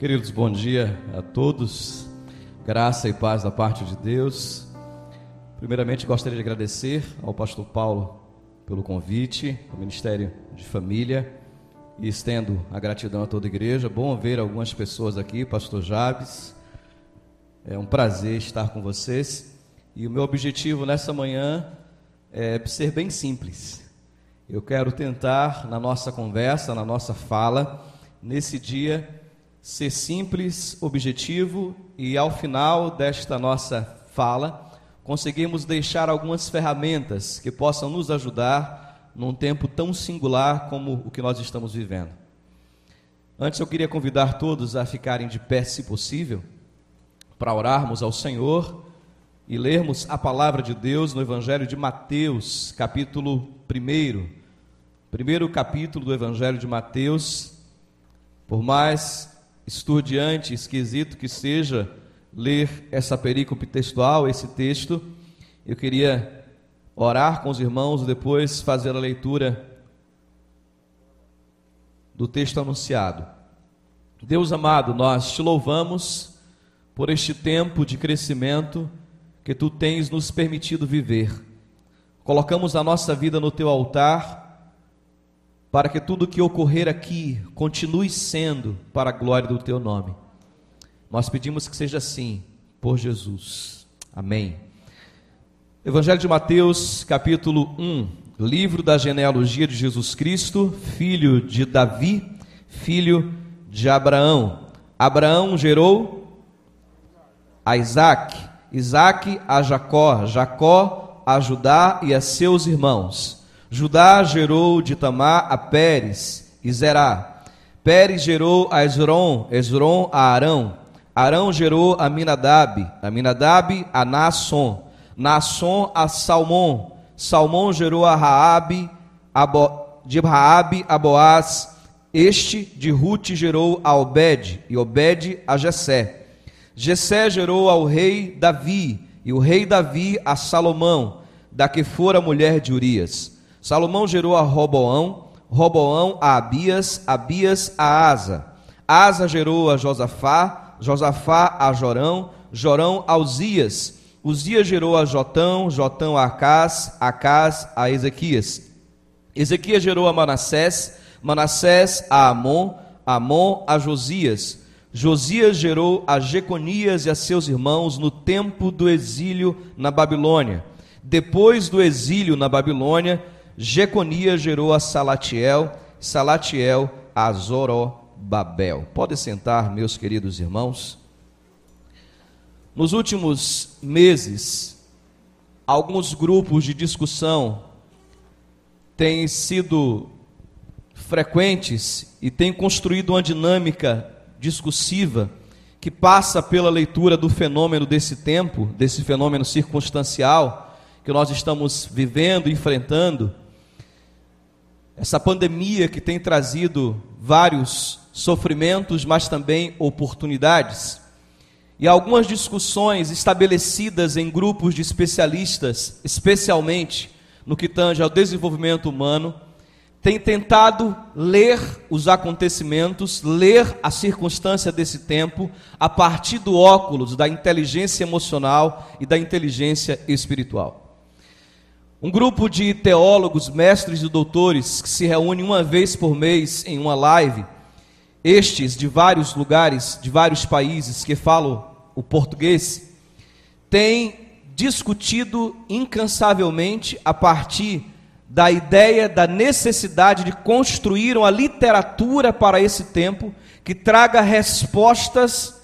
Queridos, bom dia a todos. Graça e paz da parte de Deus. Primeiramente, gostaria de agradecer ao pastor Paulo pelo convite, ao Ministério de Família, e estendo a gratidão a toda a igreja. Bom ver algumas pessoas aqui, pastor Jabes. É um prazer estar com vocês. E o meu objetivo nessa manhã é ser bem simples. Eu quero tentar, na nossa conversa, na nossa fala, nesse dia, ser simples, objetivo e ao final desta nossa fala, conseguimos deixar algumas ferramentas que possam nos ajudar num tempo tão singular como o que nós estamos vivendo. Antes eu queria convidar todos a ficarem de pé, se possível, para orarmos ao Senhor e lermos a palavra de Deus no Evangelho de Mateus, capítulo 1. Primeiro capítulo do Evangelho de Mateus. Por mais estudiante, esquisito que seja ler essa perícope textual, esse texto, eu queria orar com os irmãos depois fazer a leitura do texto anunciado. Deus amado, nós te louvamos por este tempo de crescimento que tu tens nos permitido viver. Colocamos a nossa vida no teu altar para que tudo que ocorrer aqui continue sendo para a glória do teu nome. Nós pedimos que seja assim, por Jesus. Amém. Evangelho de Mateus, capítulo 1, livro da genealogia de Jesus Cristo, filho de Davi, filho de Abraão. Abraão gerou a Isaac, Isaac a Jacó, Jacó a Judá e a seus irmãos. Judá gerou de Tamar a Pérez e Zerá. Pérez gerou a Esron, Esron a Arão. Arão gerou a Minadab, a Minadab a Naasson. Naasson a Salmão. Salmão gerou a Raabe, a Bo, de Raabe a Boaz. Este de Ruth gerou a Obed, e Obed a Jessé. Jessé gerou ao rei Davi, e o rei Davi a Salomão, da que fora mulher de Urias. Salomão gerou a Roboão, Roboão a Abias, Abias a Asa. Asa gerou a Josafá, Josafá a Jorão, Jorão a Uzias. Uzias gerou a Jotão, Jotão a Acás, Acás a Ezequias. Ezequias gerou a Manassés, Manassés a Amon, Amon a Josias. Josias gerou a Jeconias e a seus irmãos no tempo do exílio na Babilônia. Depois do exílio na Babilônia, Jeconias gerou a Salatiel, Salatiel a Zorobabel. Pode sentar, meus queridos irmãos. Nos últimos meses, alguns grupos de discussão têm sido frequentes e têm construído uma dinâmica discursiva que passa pela leitura do fenômeno desse tempo, desse fenômeno circunstancial que nós estamos vivendo, enfrentando, essa pandemia que tem trazido vários sofrimentos, mas também oportunidades. E algumas discussões estabelecidas em grupos de especialistas, especialmente no que tange ao desenvolvimento humano, têm tentado ler os acontecimentos, ler a circunstância desse tempo, a partir do óculos da inteligência emocional e da inteligência espiritual. Um grupo de teólogos, mestres e doutores que se reúne uma vez por mês em uma live, estes de vários lugares, de vários países que falam o português, têm discutido incansavelmente a partir da ideia da necessidade de construir uma literatura para esse tempo que traga respostas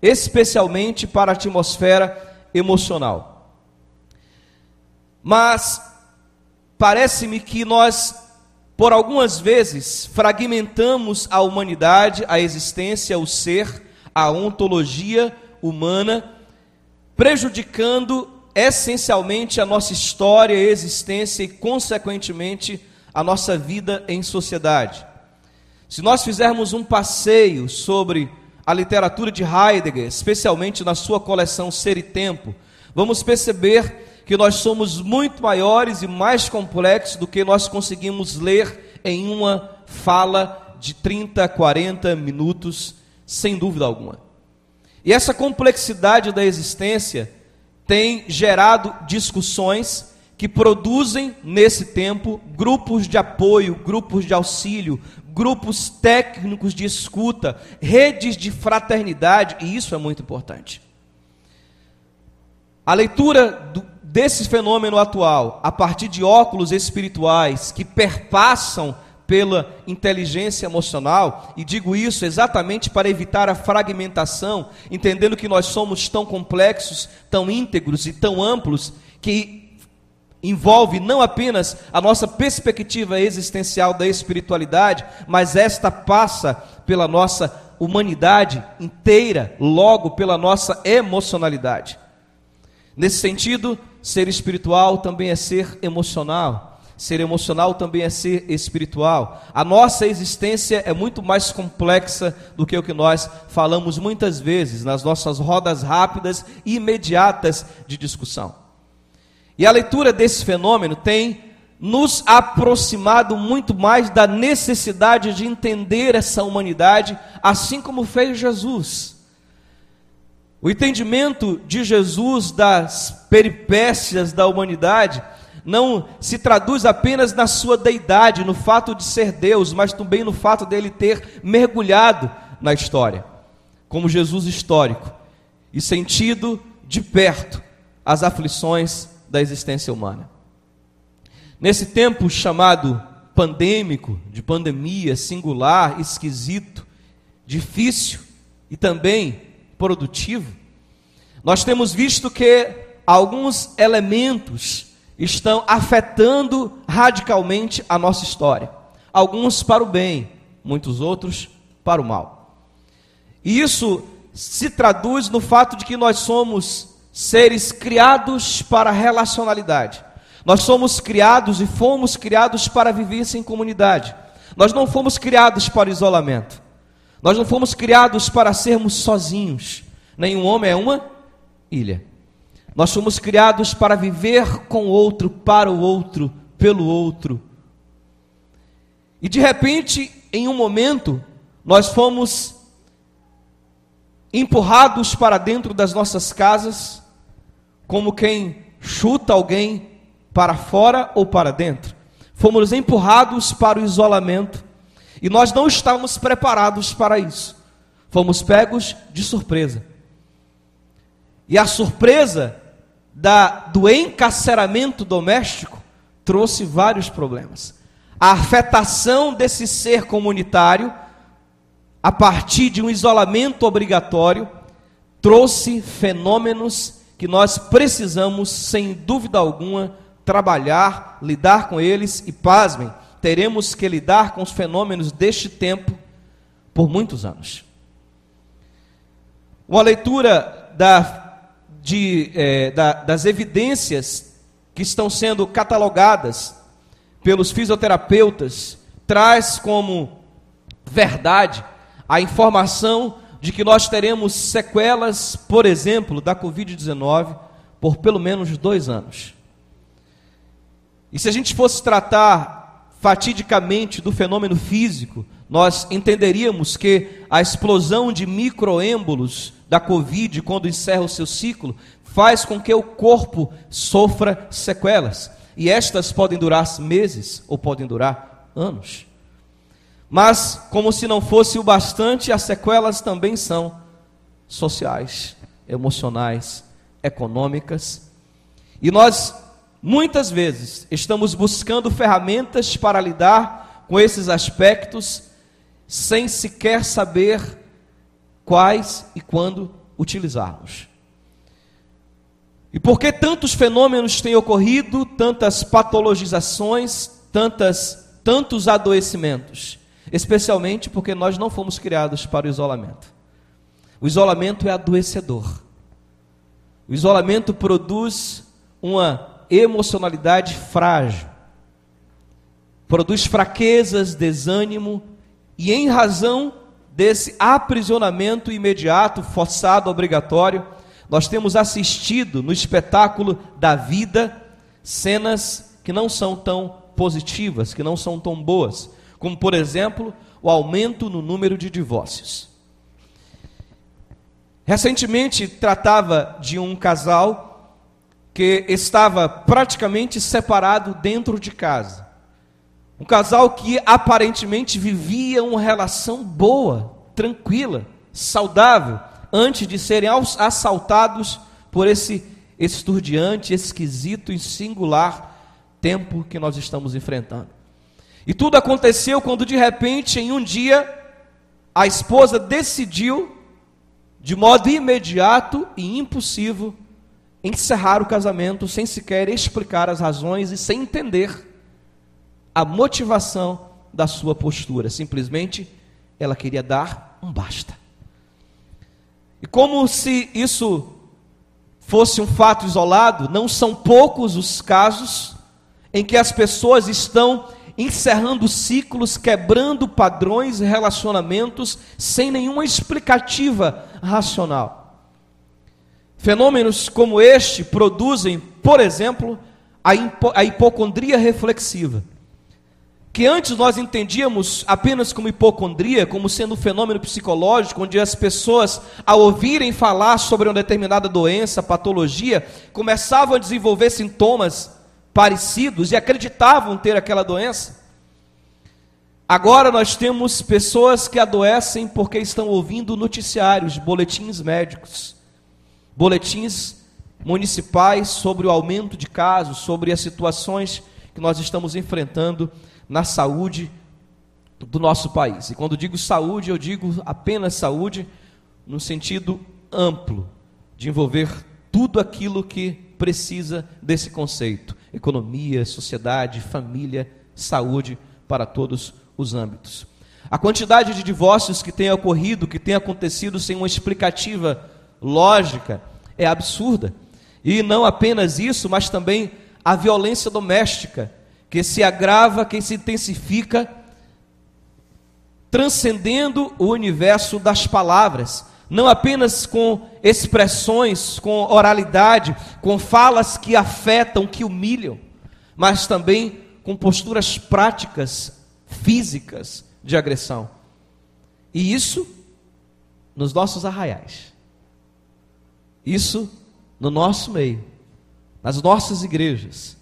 especialmente para a atmosfera emocional. Mas parece-me que nós, por algumas vezes, fragmentamos a humanidade, a existência, o ser, a ontologia humana, prejudicando essencialmente a nossa história, existência e, consequentemente, a nossa vida em sociedade. Se nós fizermos um passeio sobre a literatura de Heidegger, especialmente na sua coleção Ser e Tempo, vamos perceber que nós somos muito maiores e mais complexos do que nós conseguimos ler em uma fala de 30, 40 minutos sem dúvida alguma. E essa complexidade da existência tem gerado discussões que produzem, nesse tempo, grupos de apoio, grupos de auxílio, grupos técnicos de escuta, redes de fraternidade, e isso é muito importante. A leitura do, desse fenômeno atual, a partir de óculos espirituais que perpassam pela inteligência emocional, e digo isso exatamente para evitar a fragmentação, entendendo que nós somos tão complexos, tão íntegros e tão amplos, que envolve não apenas a nossa perspectiva existencial da espiritualidade, mas esta passa pela nossa humanidade inteira, logo pela nossa emocionalidade. Nesse sentido, ser espiritual também é ser emocional. Ser emocional também é ser espiritual. A nossa existência é muito mais complexa do que o que nós falamos muitas vezes nas nossas rodas rápidas e imediatas de discussão. E a leitura desse fenômeno tem nos aproximado muito mais da necessidade de entender essa humanidade, assim como fez Jesus. O entendimento de Jesus das peripécias da humanidade não se traduz apenas na sua deidade, no fato de ser Deus, mas também no fato dele ter mergulhado na história, como Jesus histórico, e sentido de perto as aflições da existência humana. Nesse tempo chamado pandêmico, de pandemia, singular, esquisito, difícil e também produtivo, nós temos visto que alguns elementos estão afetando radicalmente a nossa história. Alguns para o bem, muitos outros para o mal. E isso se traduz no fato de que nós somos seres criados para relacionalidade. Nós somos criados e fomos criados para viver em comunidade. Nós não fomos criados para isolamento. Nós não fomos criados para sermos sozinhos. Nenhum homem é uma ilha. Nós fomos criados para viver com o outro, para o outro, pelo outro. E de repente, em um momento, nós fomos empurrados para dentro das nossas casas, como quem chuta alguém para fora ou para dentro. Fomos empurrados para o isolamento e nós não estávamos preparados para isso. Fomos pegos de surpresa. E a surpresa da, do encarceramento doméstico trouxe vários problemas. A afetação desse ser comunitário, a partir de um isolamento obrigatório, trouxe fenômenos que nós precisamos, sem dúvida alguma, trabalhar, lidar com eles e, pasmem, teremos que lidar com os fenômenos deste tempo por muitos anos. Uma leitura da de, é, da, das evidências que estão sendo catalogadas pelos fisioterapeutas traz como verdade a informação de que nós teremos sequelas, por exemplo, da Covid-19 por pelo menos dois anos. E se a gente fosse tratar fatidicamente do fenômeno físico, nós entenderíamos que a explosão de microêmbolos da Covid, quando encerra o seu ciclo, faz com que o corpo sofra sequelas. E estas podem durar meses ou podem durar anos. Mas, como se não fosse o bastante, as sequelas também são sociais, emocionais, econômicas. E nós, muitas vezes, estamos buscando ferramentas para lidar com esses aspectos sem sequer saber quais e quando utilizarmos. E por que tantos fenômenos têm ocorrido, tantas patologizações, tantas, tantos adoecimentos? Especialmente porque nós não fomos criados para o isolamento. O isolamento é adoecedor. O isolamento produz uma emocionalidade frágil, produz fraquezas, desânimo, e em razão desse aprisionamento imediato, forçado, obrigatório, nós temos assistido no espetáculo da vida cenas que não são tão positivas, que não são tão boas, como por exemplo, o aumento no número de divórcios. Recentemente tratava de um casal que estava praticamente separado dentro de casa. Um casal que aparentemente vivia uma relação boa, tranquila, saudável, antes de serem assaltados por esse esturdiante, esquisito e singular tempo que nós estamos enfrentando. E tudo aconteceu quando de repente, em um dia, a esposa decidiu, de modo imediato e impulsivo, encerrar o casamento sem sequer explicar as razões e sem entender a motivação da sua postura. Simplesmente ela queria dar um basta. E como se isso fosse um fato isolado, não são poucos os casos em que as pessoas estão encerrando ciclos, quebrando padrões e relacionamentos sem nenhuma explicativa racional. Fenômenos como este produzem, por exemplo, a, hipo a hipocondria reflexiva que antes nós entendíamos apenas como hipocondria, como sendo um fenômeno psicológico, onde as pessoas, ao ouvirem falar sobre uma determinada doença, patologia, começavam a desenvolver sintomas parecidos e acreditavam ter aquela doença. Agora nós temos pessoas que adoecem porque estão ouvindo noticiários, boletins médicos, boletins municipais sobre o aumento de casos, sobre as situações que nós estamos enfrentando na saúde do nosso país. E quando digo saúde, eu digo apenas saúde no sentido amplo, de envolver tudo aquilo que precisa desse conceito: economia, sociedade, família, saúde para todos os âmbitos. A quantidade de divórcios que tem ocorrido, que tem acontecido sem uma explicativa lógica, é absurda. E não apenas isso, mas também a violência doméstica, que se agrava, que se intensifica, transcendendo o universo das palavras, não apenas com expressões, com oralidade, com falas que afetam, que humilham, mas também com posturas práticas, físicas de agressão. E isso nos nossos arraiais. Isso no nosso meio, nas nossas igrejas,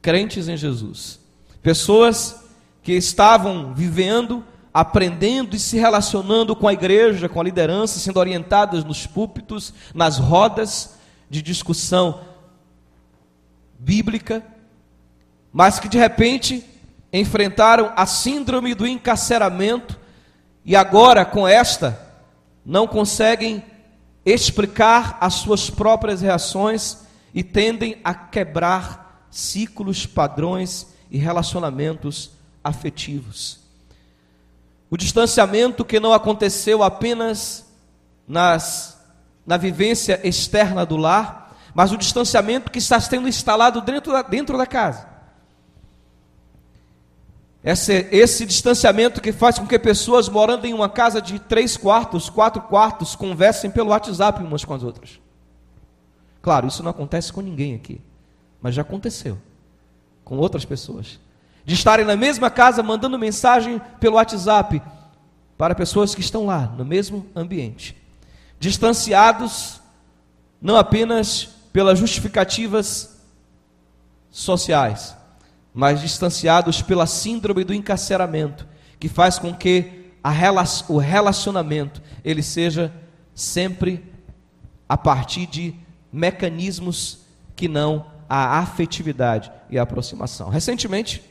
crentes em Jesus. Pessoas que estavam vivendo, aprendendo e se relacionando com a igreja, com a liderança, sendo orientadas nos púlpitos, nas rodas de discussão bíblica, mas que de repente enfrentaram a síndrome do encarceramento e agora com esta não conseguem explicar as suas próprias reações e tendem a quebrar ciclos, padrões e relacionamentos afetivos. O distanciamento que não aconteceu apenas nas, na vivência externa do lar, mas o distanciamento que está sendo instalado dentro da, dentro da casa. Esse, esse distanciamento que faz com que pessoas morando em uma casa de três quartos, quatro quartos, conversem pelo WhatsApp umas com as outras. Claro, isso não acontece com ninguém aqui. Mas já aconteceu com outras pessoas. De estarem na mesma casa mandando mensagem pelo WhatsApp para pessoas que estão lá, no mesmo ambiente. Distanciados não apenas pelas justificativas sociais, mas distanciados pela síndrome do encarceramento, que faz com que o relacionamento ele seja sempre a partir de mecanismos que não a afetividade e a aproximação. Recentemente,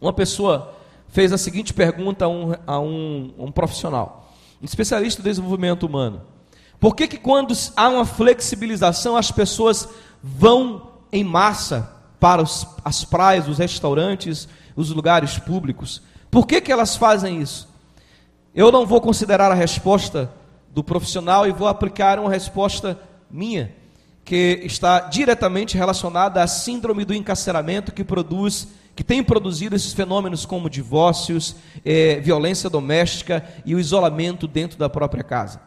uma pessoa fez a seguinte pergunta a um, a um, um profissional, um especialista em desenvolvimento humano: Por que, que quando há uma flexibilização, as pessoas vão em massa para os, as praias, os restaurantes, os lugares públicos? Por que, que elas fazem isso? Eu não vou considerar a resposta do profissional e vou aplicar uma resposta minha que está diretamente relacionada à síndrome do encarceramento que produz, que tem produzido esses fenômenos como divórcios, eh, violência doméstica e o isolamento dentro da própria casa.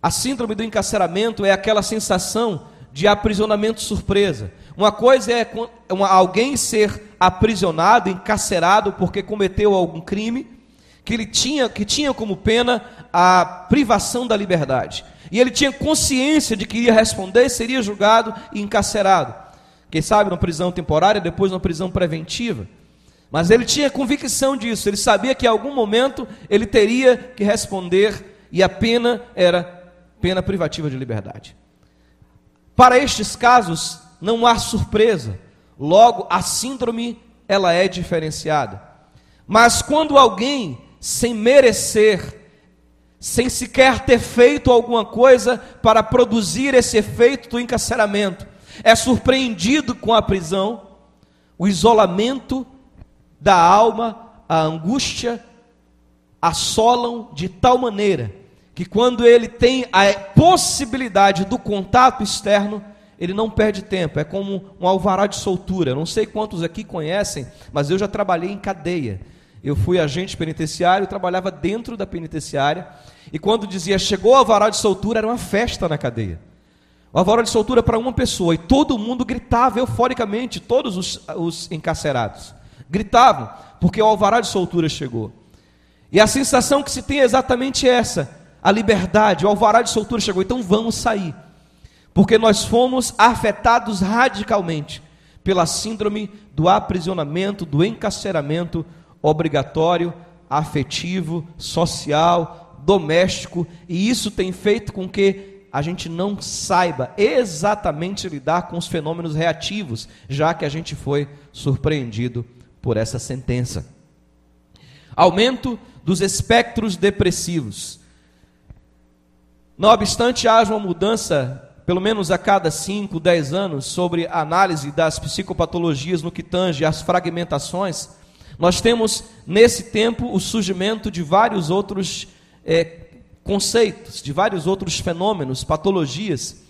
A síndrome do encarceramento é aquela sensação de aprisionamento surpresa. Uma coisa é alguém ser aprisionado, encarcerado porque cometeu algum crime, que ele tinha, que tinha como pena a privação da liberdade. E ele tinha consciência de que iria responder, seria julgado e encarcerado. Quem sabe numa prisão temporária, depois numa prisão preventiva. Mas ele tinha convicção disso, ele sabia que em algum momento ele teria que responder e a pena era pena privativa de liberdade. Para estes casos não há surpresa. Logo, a síndrome ela é diferenciada. Mas quando alguém sem merecer, sem sequer ter feito alguma coisa para produzir esse efeito do encarceramento, é surpreendido com a prisão, o isolamento da alma, a angústia, assolam de tal maneira que quando ele tem a possibilidade do contato externo, ele não perde tempo, é como um alvará de soltura. Não sei quantos aqui conhecem, mas eu já trabalhei em cadeia. Eu fui agente penitenciário, trabalhava dentro da penitenciária, e quando dizia chegou o alvará de soltura, era uma festa na cadeia. O alvará de soltura para uma pessoa, e todo mundo gritava euforicamente, todos os, os encarcerados gritavam, porque o alvará de soltura chegou. E a sensação que se tem é exatamente essa: a liberdade, o alvará de soltura chegou, então vamos sair. Porque nós fomos afetados radicalmente pela síndrome do aprisionamento, do encarceramento obrigatório, afetivo, social, doméstico, e isso tem feito com que a gente não saiba exatamente lidar com os fenômenos reativos, já que a gente foi surpreendido por essa sentença. Aumento dos espectros depressivos. Não obstante haja uma mudança, pelo menos a cada 5, 10 anos, sobre a análise das psicopatologias no que tange às fragmentações, nós temos nesse tempo o surgimento de vários outros é, conceitos, de vários outros fenômenos, patologias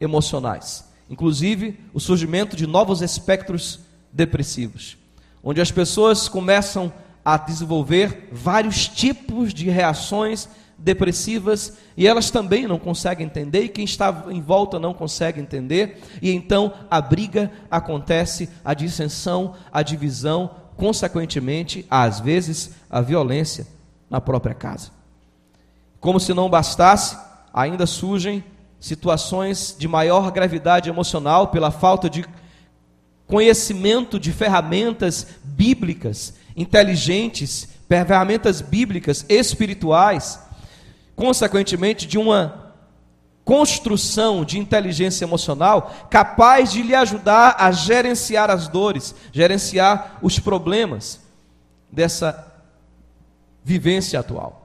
emocionais, inclusive o surgimento de novos espectros depressivos, onde as pessoas começam a desenvolver vários tipos de reações depressivas e elas também não conseguem entender e quem está em volta não consegue entender e então a briga acontece, a dissensão, a divisão, consequentemente, às vezes, a violência na própria casa. Como se não bastasse, ainda surgem situações de maior gravidade emocional pela falta de conhecimento de ferramentas bíblicas, inteligentes, ferramentas bíblicas espirituais consequentemente, de uma construção de inteligência emocional capaz de lhe ajudar a gerenciar as dores, gerenciar os problemas dessa vivência atual.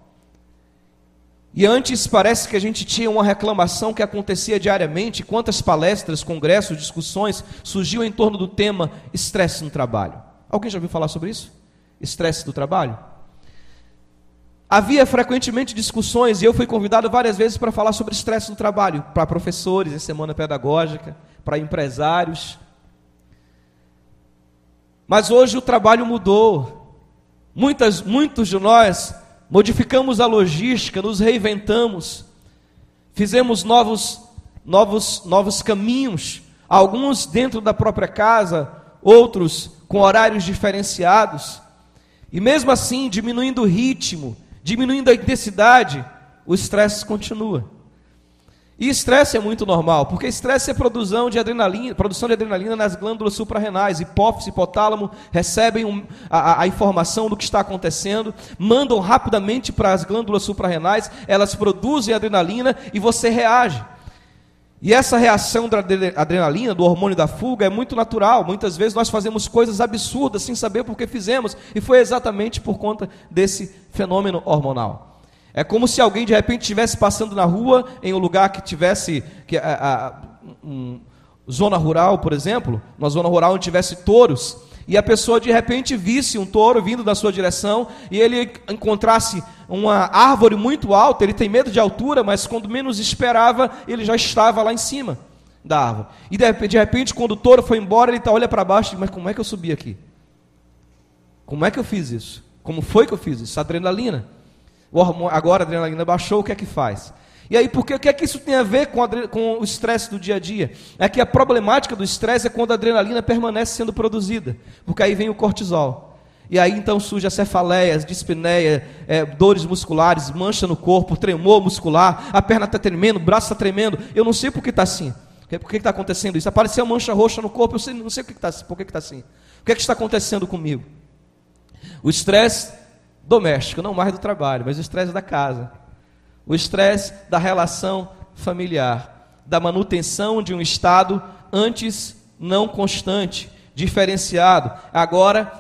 E antes parece que a gente tinha uma reclamação que acontecia diariamente, quantas palestras, congressos, discussões surgiam em torno do tema estresse no trabalho. Alguém já ouviu falar sobre isso? Estresse do trabalho? Havia frequentemente discussões, e eu fui convidado várias vezes para falar sobre estresse no trabalho, para professores em semana pedagógica, para empresários. Mas hoje o trabalho mudou. Muitas, muitos de nós modificamos a logística, nos reinventamos, fizemos novos, novos, novos caminhos, alguns dentro da própria casa, outros com horários diferenciados, e mesmo assim diminuindo o ritmo, diminuindo a intensidade, o estresse continua. E estresse é muito normal, porque estresse é produção de adrenalina, produção de adrenalina nas glândulas suprarrenais, hipófise e hipotálamo recebem um, a, a, informação do que está acontecendo, mandam rapidamente para as glândulas suprarrenais, elas produzem adrenalina e você reage. E essa reação da adrenalina, do hormônio da fuga, é muito natural. Muitas vezes nós fazemos coisas absurdas sem saber por que fizemos, e foi exatamente por conta desse fenômeno hormonal. É como se alguém de repente estivesse passando na rua em um lugar que tivesse que, a, a, um, zona rural, por exemplo, uma zona rural onde tivesse touros, e a pessoa de repente visse um touro vindo da sua direção e ele encontrasse uma árvore muito alta, ele tem medo de altura, mas quando menos esperava, ele já estava lá em cima da árvore. E de repente, quando o touro foi embora, ele tá, olha para baixo e diz, mas como é que eu subi aqui? Como é que eu fiz isso? Como foi que eu fiz isso? Adrenalina. Agora a adrenalina baixou, o que é que faz? E aí, porque, o que é que isso tem a ver com, com o estresse do dia a dia? É que a problemática do estresse é quando a adrenalina permanece sendo produzida, porque aí vem o cortisol. E aí então surge a cefaleia, dispneia, é, dores musculares, mancha no corpo, tremor muscular, a perna está tremendo, o braço está tremendo. Eu não sei por que está assim. Por que está acontecendo isso? Apareceu mancha roxa no corpo, eu sei, não sei por que está por que está assim. O que, é que está acontecendo comigo? O estresse doméstico, não mais do trabalho, mas o estresse da casa. O estresse da relação familiar, da manutenção de um estado antes não constante, diferenciado, agora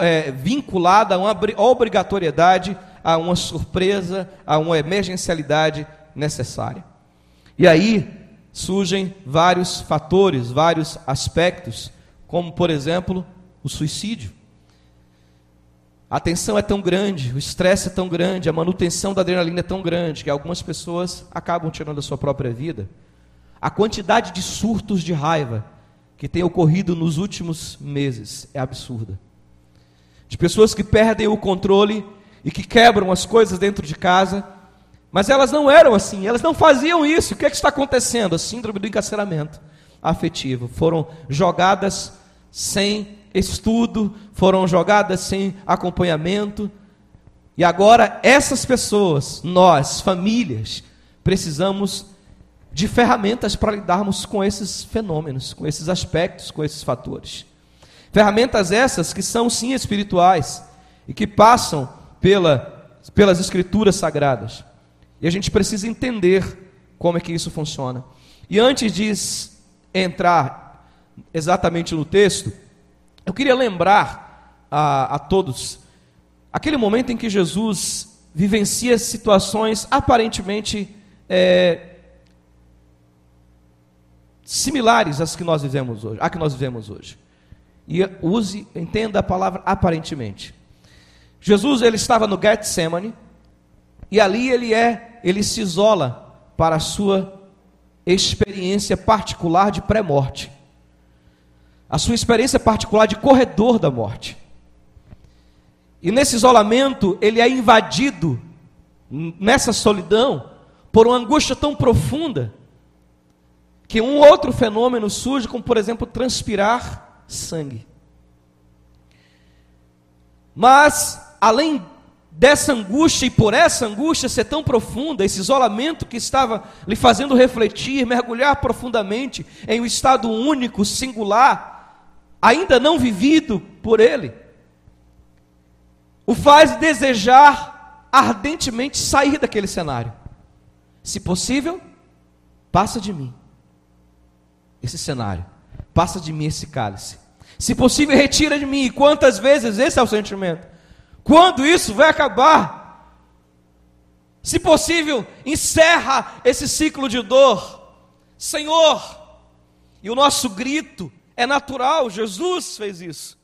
é, vinculado a uma obrigatoriedade, a uma surpresa, a uma emergencialidade necessária. E aí surgem vários fatores, vários aspectos, como por exemplo o suicídio. A tensão é tão grande, o estresse é tão grande, a manutenção da adrenalina é tão grande que algumas pessoas acabam tirando a sua própria vida. A quantidade de surtos de raiva que tem ocorrido nos últimos meses é absurda. De pessoas que perdem o controle e que quebram as coisas dentro de casa, mas elas não eram assim, elas não faziam isso. O que, é que está acontecendo? A síndrome do encarceramento afetivo. Foram jogadas sem estudo, foram jogadas sem acompanhamento. E agora, essas pessoas, nós, famílias, precisamos de ferramentas para lidarmos com esses fenômenos, com esses aspectos, com esses fatores. Ferramentas essas que são sim espirituais e que passam pela, pelas escrituras sagradas. E a gente precisa entender como é que isso funciona. E antes de entrar exatamente no texto, eu queria lembrar a, a todos aquele momento em que Jesus vivencia situações aparentemente é, similares às que nós vivemos hoje, a que nós vivemos hoje. E use, entenda a palavra aparentemente. Jesus ele estava no Getsemane e ali ele é, ele se isola para a sua experiência particular de pré-morte a sua experiência particular de corredor da morte. E nesse isolamento, ele é invadido, nessa solidão, por uma angústia tão profunda, que um outro fenômeno surge, como por exemplo, transpirar sangue. Mas, além dessa angústia e por essa angústia ser tão profunda, esse isolamento que estava lhe fazendo refletir, mergulhar profundamente em um estado único, singular, ainda não vivido por ele, o faz desejar ardentemente sair daquele cenário. Se possível, passa de mim esse cenário, passa de mim esse cálice. Se possível, retira de mim. E quantas vezes esse é o sentimento? Quando isso vai acabar? Se possível, encerra esse ciclo de dor. Senhor, e o nosso grito é natural, Jesus fez isso.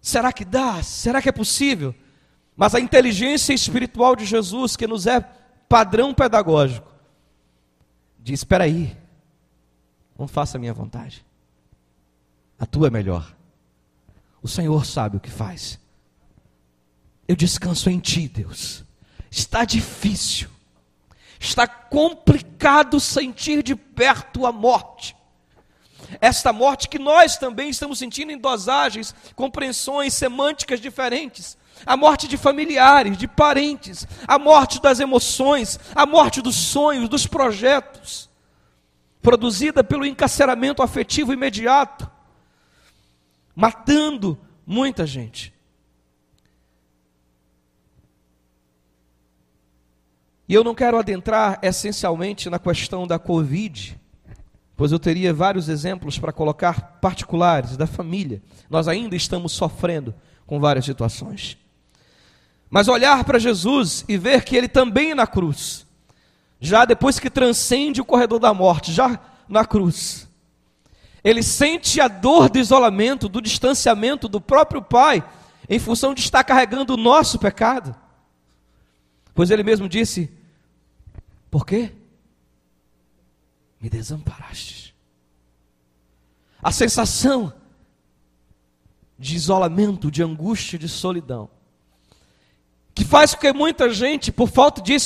Será que dá? Será que é possível? Mas a inteligência espiritual de Jesus, que nos é padrão pedagógico, diz: espera aí, não faça a minha vontade, a tua é melhor. O Senhor sabe o que faz. Eu descanso em Ti, Deus. Está difícil, está complicado sentir de perto a morte esta morte que nós também estamos sentindo em dosagens, compreensões semânticas diferentes. A morte de familiares, de parentes, a morte das emoções, a morte dos sonhos, dos projetos, produzida pelo encarceramento afetivo imediato, matando muita gente. E eu não quero adentrar essencialmente na questão da Covid, pois eu teria vários exemplos para colocar particulares da família. Nós ainda estamos sofrendo com várias situações. Mas olhar para Jesus e ver que ele também na cruz, já depois que transcende o corredor da morte, já na cruz, ele sente a dor do isolamento, do distanciamento do próprio Pai, em função de estar carregando o nosso pecado. Pois ele mesmo disse: Por quê? Me desamparaste. A sensação de isolamento, de angústia, de solidão, que faz com que muita gente, por falta de,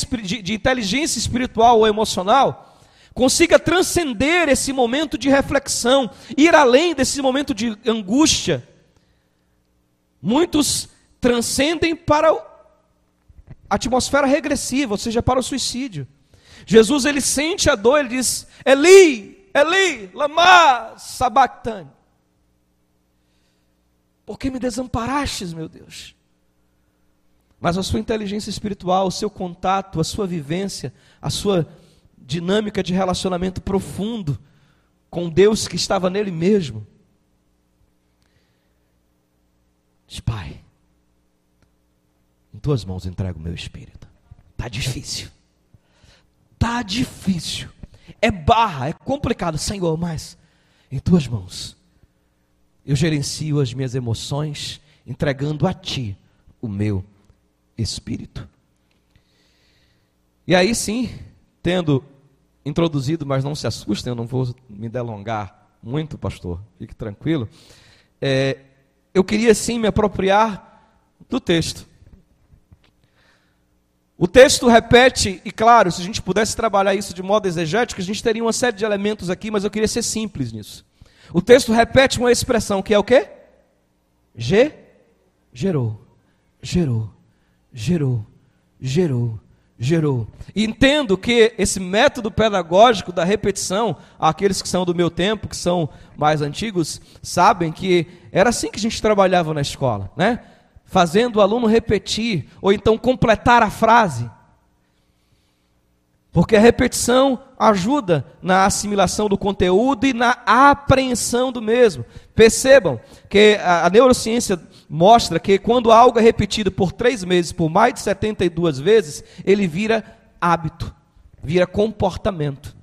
de, inteligência espiritual ou emocional, consiga transcender esse momento de reflexão, ir além desse momento de angústia, Muitos transcendem para a atmosfera regressiva, ou seja, para o suicídio. Jesus ele sente a dor, ele diz: Eli, Eli, lama sabachthani. Por que me desamparastes, meu Deus? Mas a sua inteligência espiritual, o seu contato, a sua vivência, a sua dinâmica de relacionamento profundo com Deus que estava nele mesmo. Diz, Pai, em tuas mãos entrego o meu espírito. Tá difícil. Tá difícil. É barra, é complicado, Senhor, mas em tuas mãos eu gerencio as minhas emoções, entregando a ti o meu espírito. E aí sim, tendo introduzido, mas não se assustem, eu não vou me delongar muito, pastor, fique tranquilo. É, eu queria sim me apropriar do texto. O texto repete, e claro, se a gente pudesse trabalhar isso de modo exegético, a gente teria uma série de elementos aqui, mas eu queria ser simples nisso. O texto repete uma expressão que é o quê? G, gerou, gerou, gerou, gerou, gerou. E entendo que esse método pedagógico da repetição, aqueles que são do meu tempo, que são mais antigos, sabem que era assim que a gente trabalhava na escola, né? Fazendo o aluno repetir, ou então completar a frase. Porque a repetição ajuda na assimilação do conteúdo e na apreensão do mesmo. Percebam que a, neurociência mostra que quando algo é repetido por três meses, por mais de 72 vezes, ele vira hábito, vira comportamento.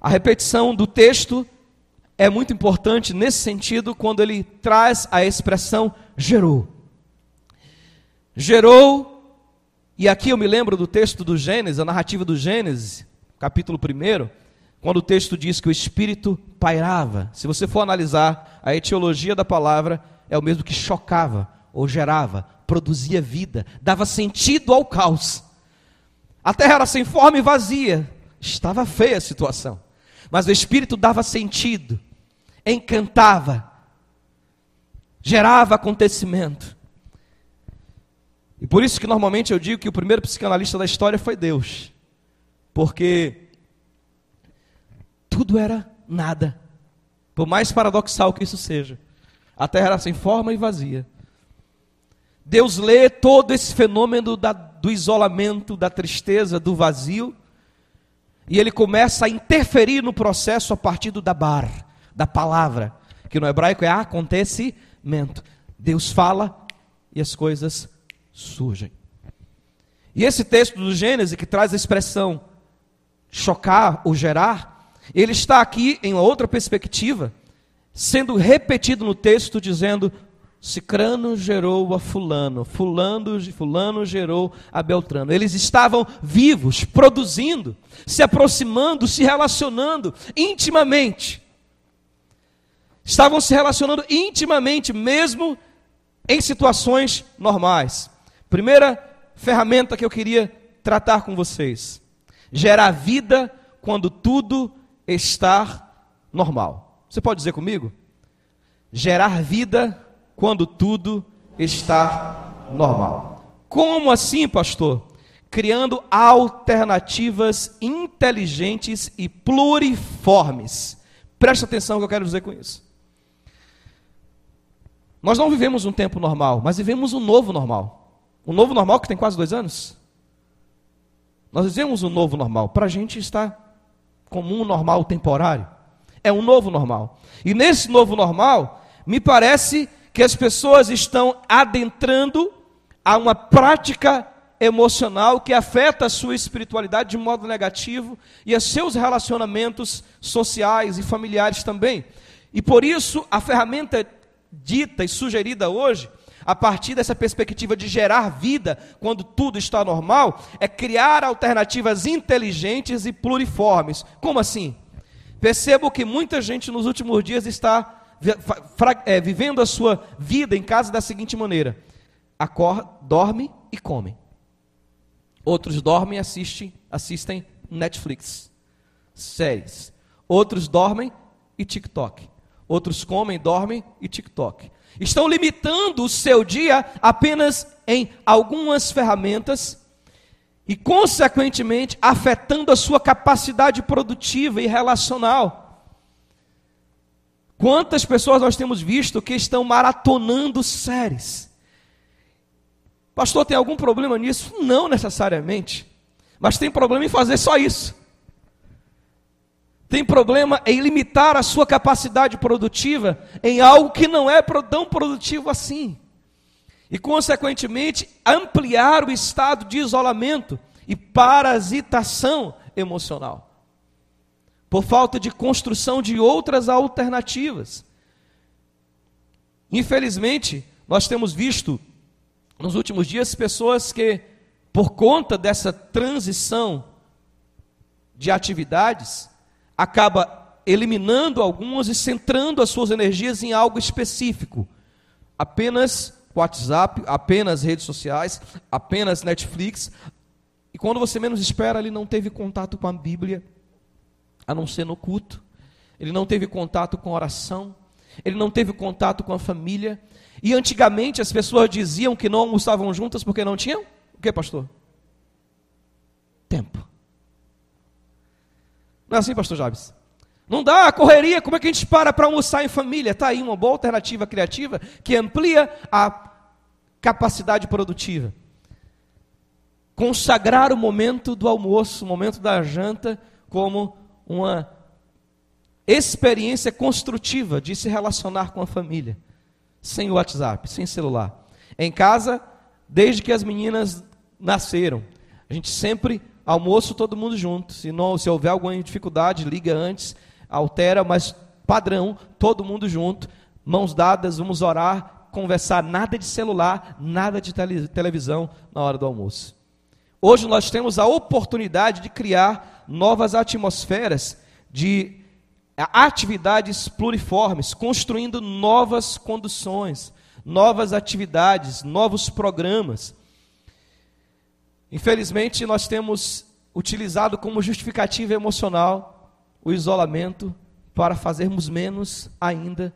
A repetição do texto é muito importante nesse sentido quando ele traz a expressão gerou. Gerou e aqui eu me lembro do texto do Gênesis, a narrativa do Gênesis, capítulo 1, quando o texto diz que o Espírito pairava. Se você for analisar a etiologia da palavra, é o mesmo que chocava, ou gerava, produzia vida, dava sentido ao caos. A terra era sem forma e vazia, estava feia a situação, mas o Espírito dava sentido, encantava, gerava acontecimento. E por isso que normalmente eu digo que o primeiro psicanalista da história foi Deus. Porque tudo era nada. Por mais paradoxal que isso seja. A terra era sem forma e vazia. Deus lê todo esse fenômeno da, do isolamento, da tristeza, do vazio, e ele começa a interferir no processo a partir do dabar, da palavra, que no hebraico é acontecimento. Deus fala e as coisas surgem. E esse texto do Gênesis, que traz a expressão chocar ou gerar, ele está aqui em outra perspectiva, sendo repetido no texto dizendo: Cicrano gerou a fulano, fulano, fulano gerou a Beltrano. Eles estavam vivos, produzindo, se aproximando, se relacionando intimamente. Estavam se relacionando intimamente, mesmo em situações normais. Primeira ferramenta que eu queria tratar com vocês: gerar vida quando tudo está normal. Você pode dizer comigo? Gerar vida quando tudo está normal. Como assim, pastor? Criando alternativas inteligentes e pluriformes. Preste atenção no que eu quero dizer com isso. Nós não vivemos um tempo normal, mas vivemos um novo normal. O novo normal que tem quase dois anos? Nós dizemos o novo normal. Para a gente está como um normal temporário. É um novo normal. E nesse novo normal, me parece que as pessoas estão adentrando a uma prática emocional que afeta a sua espiritualidade de modo negativo e a seus relacionamentos sociais e familiares também. E por isso, a ferramenta dita e sugerida hoje a partir dessa perspectiva de gerar vida quando tudo está normal, é criar alternativas inteligentes e pluriformes. Como assim? Percebo que muita gente nos últimos dias está vivendo a sua vida em casa da seguinte maneira: acorda, dorme e come. Outros dormem e assistem, assistem Netflix, séries. Outros dormem e TikTok. Outros comem, dormem e TikTok. estão limitando o seu dia apenas em algumas ferramentas e, consequentemente, afetando a sua capacidade produtiva e relacional. Quantas pessoas nós temos visto que estão maratonando séries? Pastor, tem algum problema nisso? Não necessariamente, mas tem problema em fazer só isso. Tem problema em limitar a sua capacidade produtiva em algo que não é tão produtivo assim e, consequentemente, ampliar o estado de isolamento e parasitação emocional, por falta de construção de outras alternativas. Infelizmente, nós temos visto nos últimos dias pessoas que, por conta dessa transição de atividades, acaba eliminando algumas e centrando as suas energias em algo específico, apenas WhatsApp, apenas redes sociais, apenas Netflix. E quando você menos espera, ele não teve contato com a Bíblia, a não ser no culto. Ele não teve contato com oração. Ele não teve contato com a família. E antigamente as pessoas diziam que não almoçavam juntas porque não tinham? O que, pastor? Tempo. Não é assim, pastor Jabes? Não dá, a correria, como é que a gente para para almoçar em família? Está aí uma boa alternativa criativa que amplia a capacidade produtiva. Consagrar o momento do almoço, o momento da janta, como uma experiência construtiva de se relacionar com a família, sem o WhatsApp, sem celular. Em casa, desde que as meninas nasceram, a gente sempre almoço todo mundo junto. Se não, se houver alguma dificuldade, liga antes altera, mas padrão, todo mundo junto, mãos dadas, vamos orar, conversar, nada de celular, nada de tele, televisão na hora do almoço. Hoje nós temos a oportunidade de criar novas atmosferas de atividades pluriformes, construindo novas conduções, novas atividades, novos programas. Infelizmente, nós temos utilizado como justificativa emocional o isolamento para fazermos menos ainda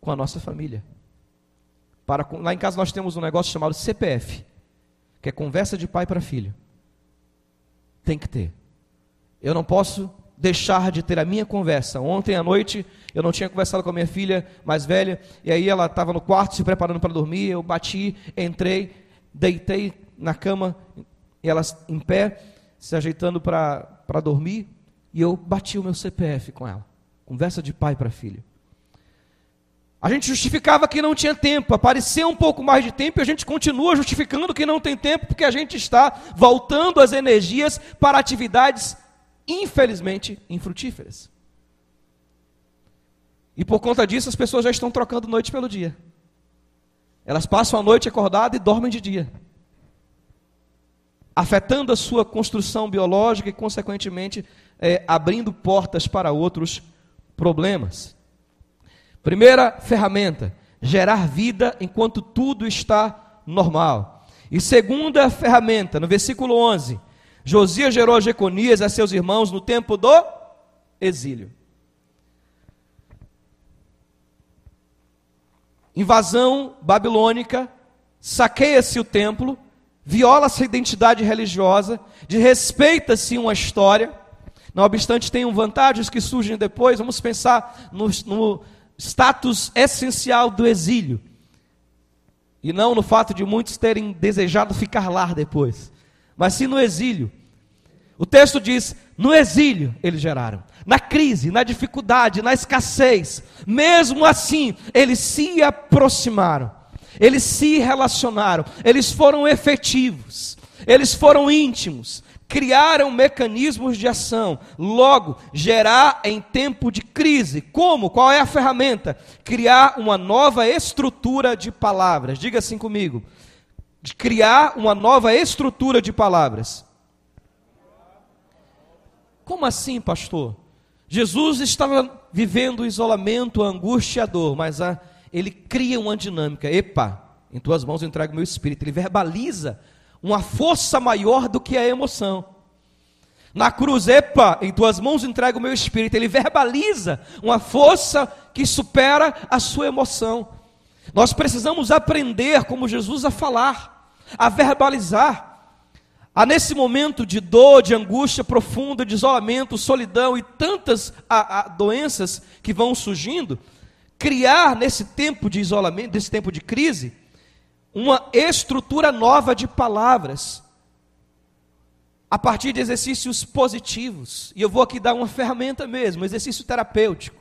com a nossa família. Para, lá em casa nós temos um negócio chamado CPF, que é conversa de pai para filho. Tem que ter. Eu não posso deixar de ter a minha conversa. Ontem à noite eu não tinha conversado com a minha filha mais velha, e aí ela estava no quarto se preparando para dormir. Eu bati, entrei, deitei na cama, e ela em pé, se ajeitando para dormir. E eu bati o meu CPF com ela. Conversa de pai para filho. A gente justificava que não tinha tempo, apareceu um pouco mais de tempo e a gente continua justificando que não tem tempo, porque a gente está voltando as energias para atividades, infelizmente, infrutíferas. E por conta disso, as pessoas já estão trocando noite pelo dia. Elas passam a noite acordadas e dormem de dia afetando a sua construção biológica e, consequentemente, é, abrindo portas para outros problemas. Primeira ferramenta: gerar vida enquanto tudo está normal. E segunda ferramenta, no versículo 11: Josias gerou Jeconias a seus irmãos no tempo do exílio. Invasão babilônica, saqueia-se o templo, viola-se a identidade religiosa, desrespeita-se uma história. Não obstante, tem vantagens que surgem depois. Vamos pensar no, no status essencial do exílio. E não no fato de muitos terem desejado ficar lá depois. Mas sim no exílio. O texto diz: no exílio eles geraram, na crise, na dificuldade, na escassez, mesmo assim, eles se aproximaram eles se relacionaram, eles foram efetivos, eles foram íntimos, criaram mecanismos de ação. Logo, gerar em tempo de crise. Como? Qual é a ferramenta? Criar uma nova estrutura de palavras. Diga assim comigo. Criar uma nova estrutura de palavras. Como assim, pastor? Jesus estava vivendo o isolamento, a angústia a dor, mas a ele cria uma dinâmica. Epa, em tuas mãos eu entrego meu espírito. Ele verbaliza uma força maior do que a emoção. Na cruz, epa, em tuas mãos entrego o meu espírito. Ele verbaliza uma força que supera a sua emoção. Nós precisamos aprender, como Jesus, a falar, a verbalizar. Há nesse momento de dor, de angústia profunda, de isolamento, solidão e tantas a, a, doenças que vão surgindo, criar nesse tempo de isolamento, nesse tempo de crise, uma estrutura nova de palavras, a partir de exercícios positivos. E eu vou aqui dar uma ferramenta mesmo, um exercício terapêutico.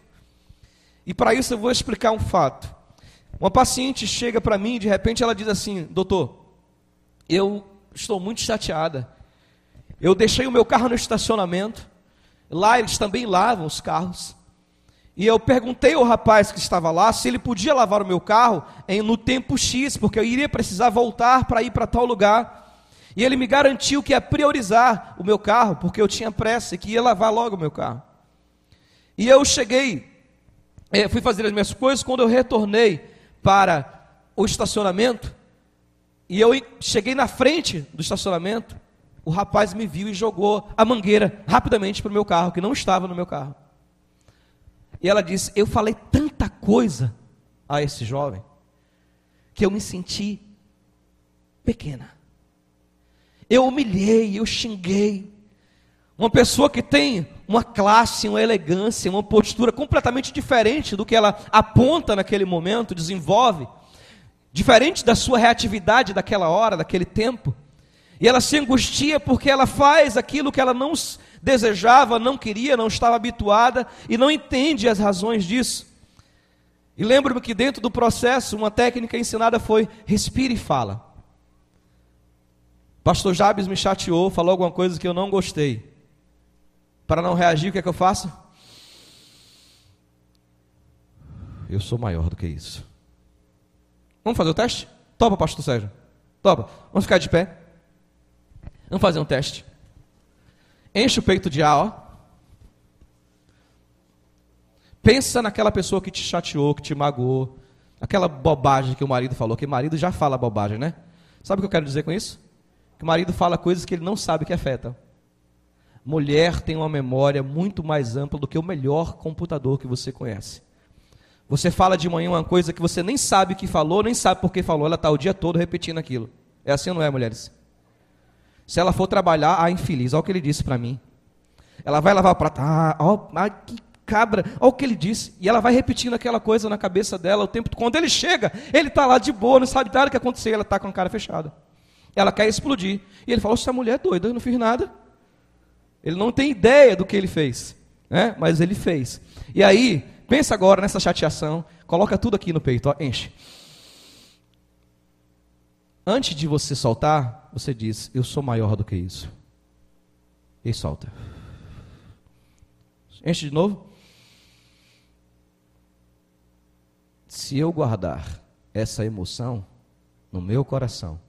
E para isso eu vou explicar um fato. Uma paciente chega para mim e de repente ela diz assim: Doutor, eu estou muito chateada. Eu deixei o meu carro no estacionamento. Lá eles também lavam os carros. E eu perguntei ao rapaz que estava lá se ele podia lavar o meu carro em, no tempo X, porque eu iria precisar voltar para ir para tal lugar. E ele me garantiu que ia priorizar o meu carro, porque eu tinha pressa e que ia lavar logo o meu carro. E eu cheguei, eh, fui fazer as minhas coisas, quando eu retornei para o estacionamento, e eu cheguei na frente do estacionamento, o rapaz me viu e jogou a mangueira rapidamente para o meu carro, que não estava no meu carro. E ela disse: Eu falei tanta coisa a esse jovem, que eu me senti pequena. Eu humilhei, eu xinguei. Uma pessoa que tem uma classe, uma elegância, uma postura completamente diferente do que ela aponta naquele momento, desenvolve, diferente da sua reatividade daquela hora, daquele tempo. E ela se angustia porque ela faz aquilo que ela não desejava, não queria, não estava habituada e não entende as razões disso. E lembro-me que dentro do processo, uma técnica ensinada foi respire e fala. Pastor Jabes me chateou, falou alguma coisa que eu não gostei. Para não reagir, o que é que eu faço? Eu sou maior do que isso. Vamos fazer o teste? Topa, pastor Sérgio. Topa. Vamos ficar de pé. Vamos fazer um teste. Enche o peito de ar, ó. Pensa naquela pessoa que te chateou, que te magoou. Aquela bobagem que o marido falou, que o marido já fala bobagem, né? Sabe o que eu quero dizer com isso? que o marido fala coisas que ele não sabe que afetam. Mulher tem uma memória muito mais ampla do que o melhor computador que você conhece. Você fala de manhã uma coisa que você nem sabe que falou, nem sabe por que falou, ela está o dia todo repetindo aquilo. É assim ou não é, mulheres? Se ela for trabalhar, ah, infeliz, olha o que ele disse para mim. Ela vai lavar o prato, ah, ah, que cabra, olha o que ele disse. E ela vai repetindo aquela coisa na cabeça dela o tempo todo. Quando ele chega, ele está lá de boa, não sabe nada o que aconteceu, ela está com a cara fechada. Ela quer explodir. E ele falou: essa mulher é doida, eu não fiz nada. Ele não tem ideia do que ele fez, né? mas ele fez. E aí, pensa agora nessa chateação, coloca tudo aqui no peito, ó, enche. Antes de você soltar, você diz: Eu sou maior do que isso. E solta. Enche de novo. Se eu guardar essa emoção no meu coração,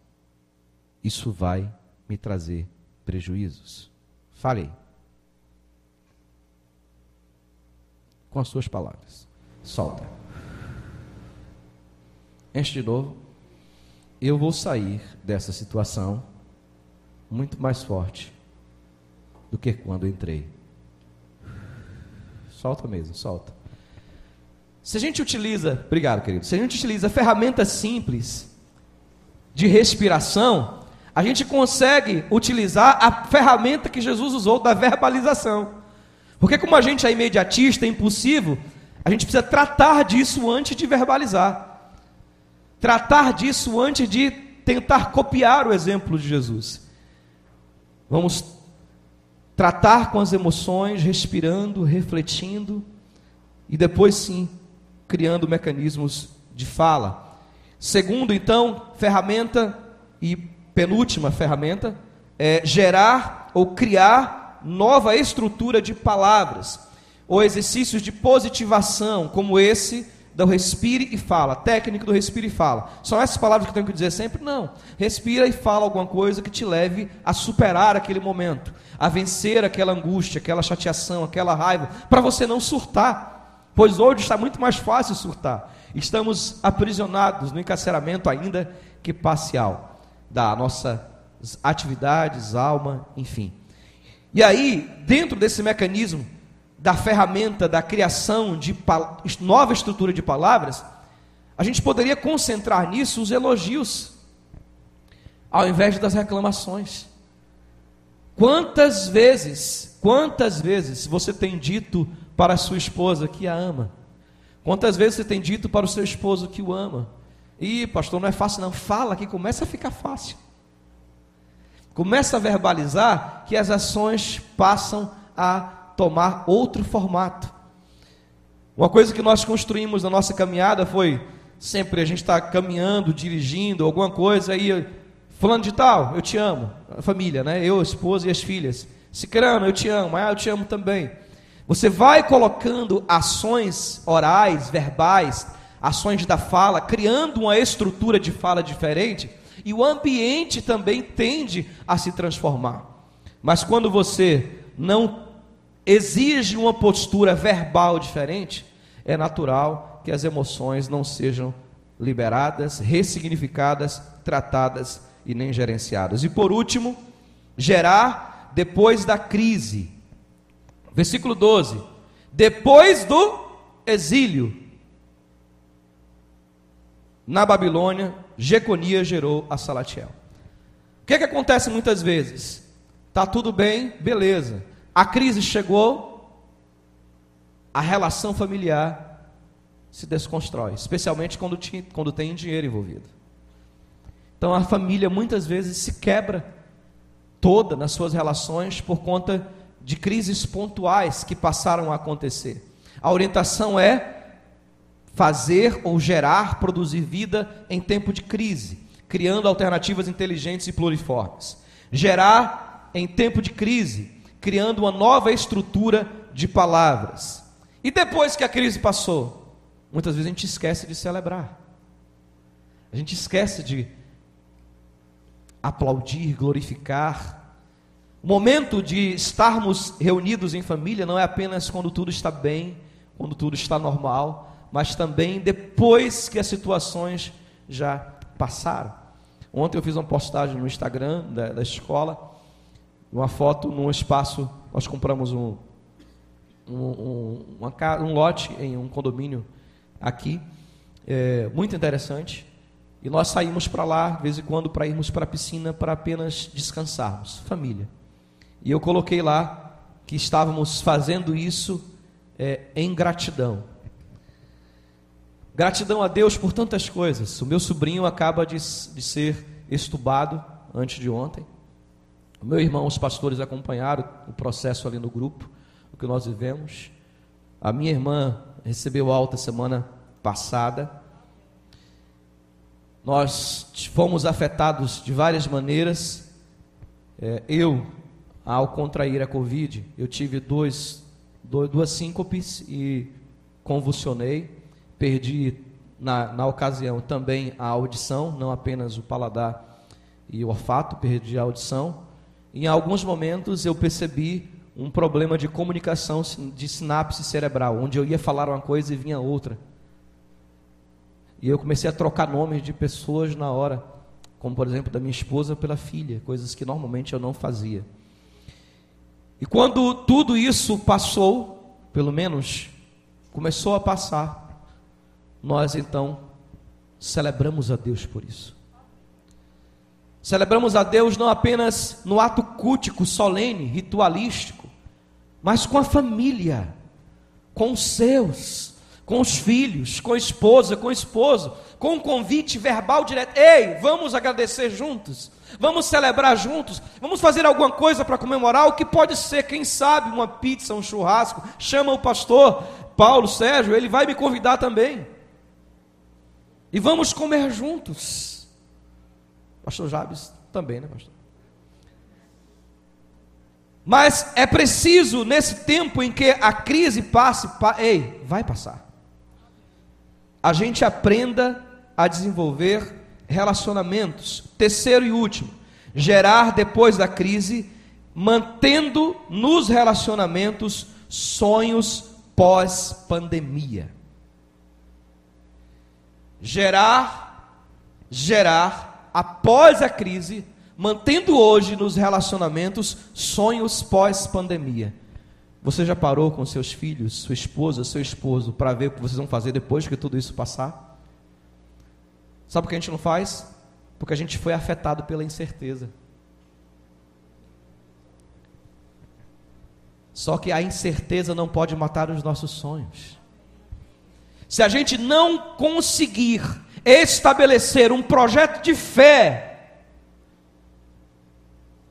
isso vai me trazer prejuízos. Falei. Com as suas palavras. Solta. Enche de novo. Eu vou sair dessa situação muito mais forte do que quando entrei. Solta mesmo, solta. Se a gente utiliza, obrigado querido, se a gente utiliza ferramentas simples de respiração, a gente consegue utilizar a ferramenta que Jesus usou da verbalização. Porque como a gente é imediatista, impulsivo, a gente precisa tratar disso antes de verbalizar. Tratar disso antes de tentar copiar o exemplo de Jesus. Vamos tratar com as emoções, respirando, refletindo e depois sim criando mecanismos de fala. Segundo, então, ferramenta e penúltima ferramenta, é gerar ou criar nova estrutura de palavras, ou exercícios de positivação, como esse do respire e fala, técnica do respire e fala. São essas palavras que eu tenho que dizer sempre? Não. Respira e fala alguma coisa que te leve a superar aquele momento, a vencer aquela angústia, aquela chateação, aquela raiva, para você não surtar. Pois hoje está muito mais fácil surtar. Estamos aprisionados no encarceramento ainda que parcial das nossas atividades, alma, enfim. E aí, dentro desse mecanismo da ferramenta da criação de nova estrutura de palavras, A gente poderia concentrar nisso os elogios, ao invés das reclamações. Quantas vezes, quantas vezes você tem dito para a sua esposa que a ama? Quantas vezes você tem dito para o seu esposo que o ama? Ih, pastor, não é fácil não. Fala que começa a ficar fácil. Começa a verbalizar que as ações passam a tomar outro formato. Uma coisa que nós construímos na nossa caminhada foi sempre a gente está caminhando, dirigindo, alguma coisa, aí, falando de tal, eu te amo, a família, né? Eu, a esposa e as filhas. Cicrano, eu te amo, ah, eu te amo também. Você vai colocando ações orais, verbais, ações da fala, criando uma estrutura de fala diferente, e o ambiente também tende a se transformar. Mas quando você não exige uma postura verbal diferente, é natural que as emoções não sejam liberadas, ressignificadas, tratadas e nem gerenciadas. E por último, gerar depois da crise. Versículo 12. Depois do exílio na Babilônia, Jeconias gerou a Salatiel. O que, é que acontece muitas vezes? Tá tudo bem, beleza. A crise chegou, a relação familiar se desconstrói, especialmente quando, quando tem dinheiro envolvido. Então a família muitas vezes se quebra toda nas suas relações por conta de crises pontuais que passaram a acontecer. A orientação é fazer ou gerar, produzir vida em tempo de crise, criando alternativas inteligentes e pluriformes. Gerar em tempo de crise, criando uma nova estrutura de palavras. E depois que a crise passou, muitas vezes a gente esquece de celebrar. A gente esquece de aplaudir, glorificar. O momento de estarmos reunidos em família não é apenas quando tudo está bem, quando tudo está normal, mas também depois que as situações já passaram. Ontem eu fiz uma postagem no Instagram da, da escola, uma foto num espaço, nós compramos um, um, um, uma, um lote em um condomínio aqui, é, muito interessante, e nós saímos para lá, de vez em quando, para irmos para a piscina para apenas descansarmos, família. E eu coloquei lá que estávamos fazendo isso é, em gratidão. Gratidão a Deus por tantas coisas. O meu sobrinho acaba de, de ser estubado antes de ontem. O meu irmão, os pastores acompanharam o processo ali no grupo, o que nós vivemos. A minha irmã recebeu alta semana passada. Nós fomos afetados de várias maneiras. É, eu, ao contrair a Covid, eu tive dois, dois, duas síncopes e convulsionei perdi na, na ocasião também a audição, não apenas o paladar e o olfato, perdi a audição. Em alguns momentos eu percebi um problema de comunicação de sinapse cerebral, onde eu ia falar uma coisa e vinha outra. E eu comecei a trocar nomes de pessoas na hora, como por exemplo da minha esposa pela filha, coisas que normalmente eu não fazia. E quando tudo isso passou, pelo menos começou a passar, nós então celebramos a Deus por isso. Celebramos a Deus não apenas no ato cultico, solene, ritualístico, mas com a família, com os seus, com os filhos, com a esposa, com o esposo, com um convite verbal direto. Ei, vamos agradecer juntos, vamos celebrar juntos, vamos fazer alguma coisa para comemorar, o que pode ser, quem sabe, uma pizza, um churrasco. Chama o pastor Paulo Sérgio, ele vai me convidar também. E vamos comer juntos. Pastor Jabes também, né, pastor? Mas é preciso, nesse tempo em que a crise passe, pa... ei, vai passar. A gente aprenda a desenvolver relacionamentos. Terceiro e último, gerar depois da crise, mantendo nos relacionamentos sonhos pós-pandemia gerar, gerar, após a crise, mantendo hoje nos relacionamentos sonhos pós-pandemia. Você já parou com seus filhos, sua esposa, seu esposo, para ver o que vocês vão fazer depois que tudo isso passar? Sabe por que a gente não faz? Porque a gente foi afetado pela incerteza. Só que a incerteza não pode matar os nossos sonhos. Se a gente não conseguir estabelecer um projeto de fé,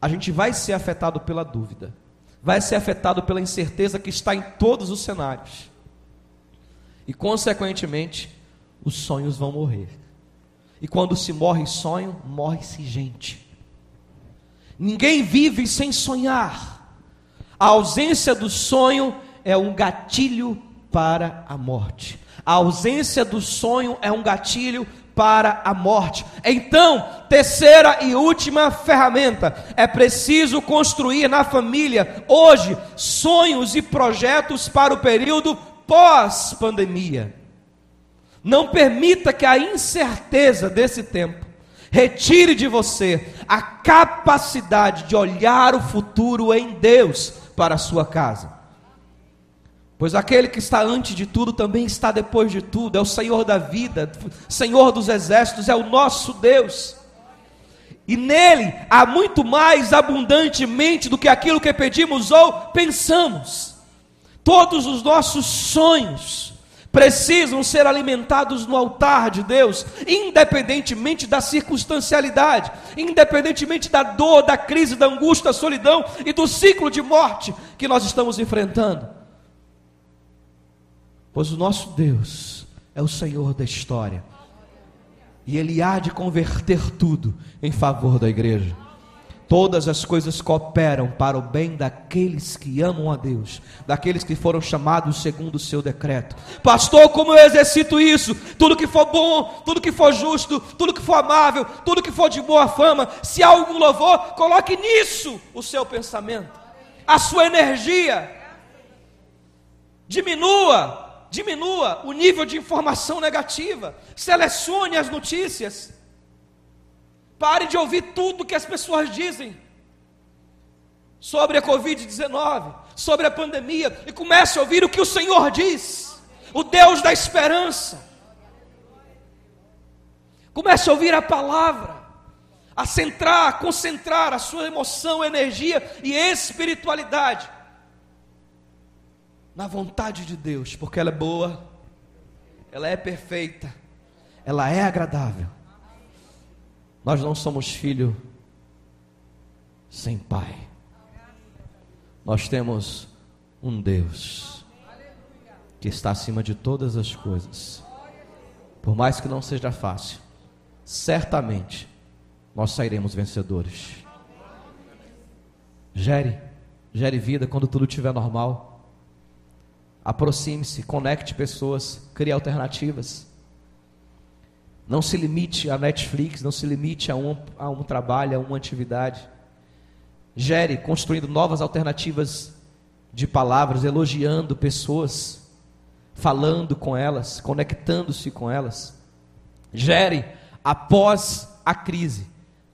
a gente vai ser afetado pela dúvida, vai ser afetado pela incerteza que está em todos os cenários. E, consequentemente, os sonhos vão morrer. E quando se morre sonho, morre-se gente. Ninguém vive sem sonhar. A ausência do sonho é um gatilho para a morte. A ausência do sonho é um gatilho para a morte. Então, terceira e última ferramenta: é preciso construir na família, hoje, sonhos e projetos para o período pós-pandemia. Não permita que a incerteza desse tempo retire de você a capacidade de olhar o futuro em Deus para a sua casa. Pois aquele que está antes de tudo também está depois de tudo, é o Senhor da vida, Senhor dos exércitos, é o nosso Deus. E nele há muito mais abundantemente do que aquilo que pedimos ou pensamos. Todos os nossos sonhos precisam ser alimentados no altar de Deus, independentemente da circunstancialidade, independentemente da dor, da crise, da angústia, da solidão e do ciclo de morte que nós estamos enfrentando. Pois o nosso Deus é o Senhor da história. E Ele há de converter tudo em favor da igreja todas as coisas cooperam para o bem daqueles que amam a Deus, daqueles que foram chamados segundo o seu decreto. Pastor, como eu exercito isso? Tudo que for bom, tudo que for justo, tudo que for amável, tudo que for de boa fama, se há algum louvor, coloque nisso o seu pensamento, a sua energia. Diminua, diminua o nível de informação negativa, selecione as notícias Pare de ouvir tudo que as pessoas dizem sobre a Covid-19, sobre a pandemia, e comece a ouvir o que o Senhor diz, o Deus da esperança. Comece a ouvir a palavra, a centrar, a concentrar a sua emoção, energia e espiritualidade na vontade de Deus, porque ela é boa, ela é perfeita, ela é agradável nós não somos filho sem pai. Nós temos um Deus que está acima de todas as coisas. Por mais que não seja fácil, certamente nós sairemos vencedores. Gere, gere vida quando tudo estiver normal. Aproxime-se, conecte pessoas, crie alternativas. Não se limite a Netflix, não se limite a um, a um trabalho, a uma atividade. Gere, construindo novas alternativas de palavras, elogiando pessoas, falando com elas, conectando-se com elas. Gere após a crise,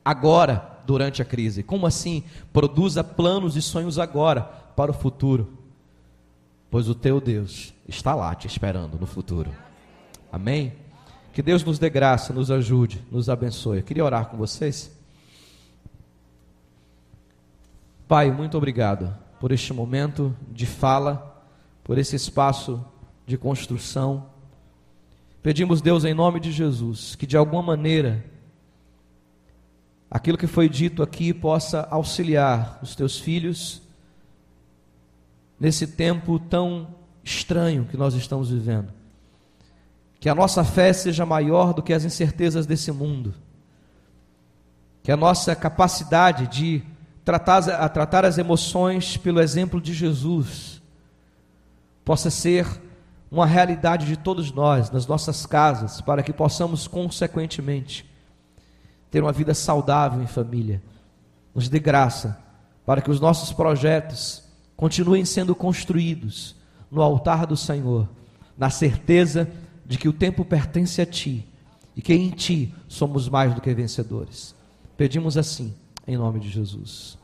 agora, durante a crise. Como assim? Produza planos e sonhos agora para o futuro, pois o teu Deus está lá te esperando no futuro. Amém? Que Deus nos dê graça, nos ajude, nos abençoe. Eu queria orar com vocês. Pai, muito obrigado por este momento de fala, por esse espaço de construção. Pedimos, Deus, em nome de Jesus, que de alguma maneira aquilo que foi dito aqui possa auxiliar os teus filhos nesse tempo tão estranho que nós estamos vivendo. Que a nossa fé seja maior do que as incertezas desse mundo. Que a nossa capacidade de tratar, a tratar as emoções pelo exemplo de Jesus possa ser uma realidade de todos nós, nas nossas casas, para que possamos, consequentemente, ter uma vida saudável em família. Nos dê graça para que os nossos projetos continuem sendo construídos no altar do Senhor, na certeza de que o tempo pertence a Ti e que em Ti somos mais do que vencedores. Pedimos assim, em nome de Jesus.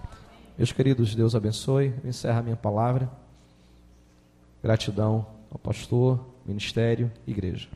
Meus queridos, Deus abençoe. Encerra a minha palavra. Gratidão ao pastor, ministério, igreja.